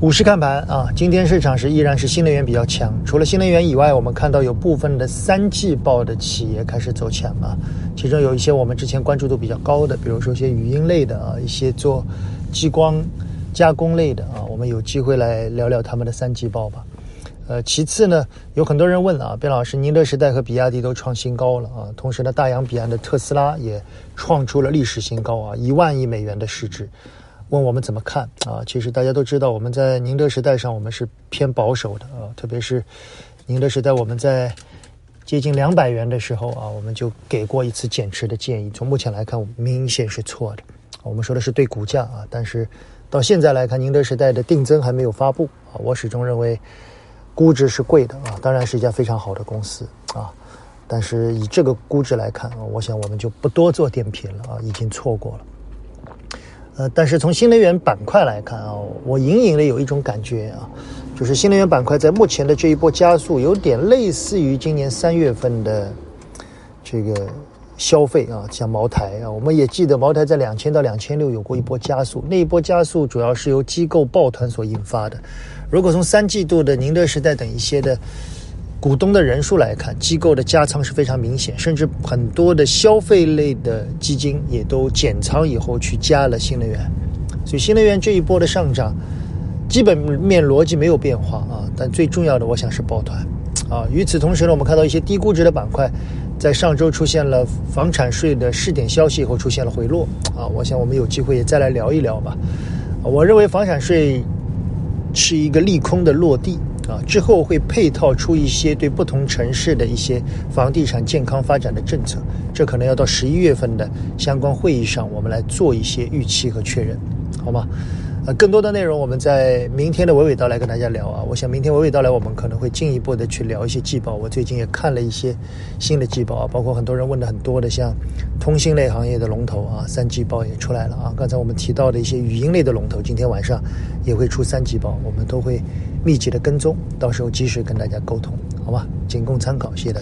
股市看盘啊，今天市场是依然是新能源比较强。除了新能源以外，我们看到有部分的三季报的企业开始走强啊。其中有一些我们之前关注度比较高的，比如说一些语音类的啊，一些做激光加工类的啊，我们有机会来聊聊他们的三季报吧。呃，其次呢，有很多人问啊，边老师，宁德时代和比亚迪都创新高了啊，同时呢，大洋彼岸的特斯拉也创出了历史新高啊，一万亿美元的市值。问我们怎么看啊？其实大家都知道，我们在宁德时代上，我们是偏保守的啊。特别是宁德时代，我们在接近两百元的时候啊，我们就给过一次减持的建议。从目前来看，明显是错的。我们说的是对股价啊，但是到现在来看，宁德时代的定增还没有发布啊。我始终认为估值是贵的啊，当然是一家非常好的公司啊，但是以这个估值来看，我想我们就不多做点评了啊，已经错过了。呃，但是从新能源板块来看啊，我隐隐的有一种感觉啊，就是新能源板块在目前的这一波加速，有点类似于今年三月份的这个消费啊，像茅台啊，我们也记得茅台在两千到两千六有过一波加速，那一波加速主要是由机构抱团所引发的。如果从三季度的宁德时代等一些的。股东的人数来看，机构的加仓是非常明显，甚至很多的消费类的基金也都减仓以后去加了新能源，所以新能源这一波的上涨，基本面逻辑没有变化啊。但最重要的，我想是抱团啊。与此同时呢，我们看到一些低估值的板块，在上周出现了房产税的试点消息以后出现了回落啊。我想我们有机会也再来聊一聊吧。我认为房产税是一个利空的落地。啊，之后会配套出一些对不同城市的一些房地产健康发展的政策，这可能要到十一月份的相关会议上，我们来做一些预期和确认，好吗？更多的内容我们在明天的娓娓道来跟大家聊啊。我想明天娓娓道来，我们可能会进一步的去聊一些季报。我最近也看了一些新的季报啊，包括很多人问的很多的，像通信类行业的龙头啊，三季报也出来了啊。刚才我们提到的一些语音类的龙头，今天晚上也会出三季报，我们都会密集的跟踪，到时候及时跟大家沟通，好吧？仅供参考，谢谢大家。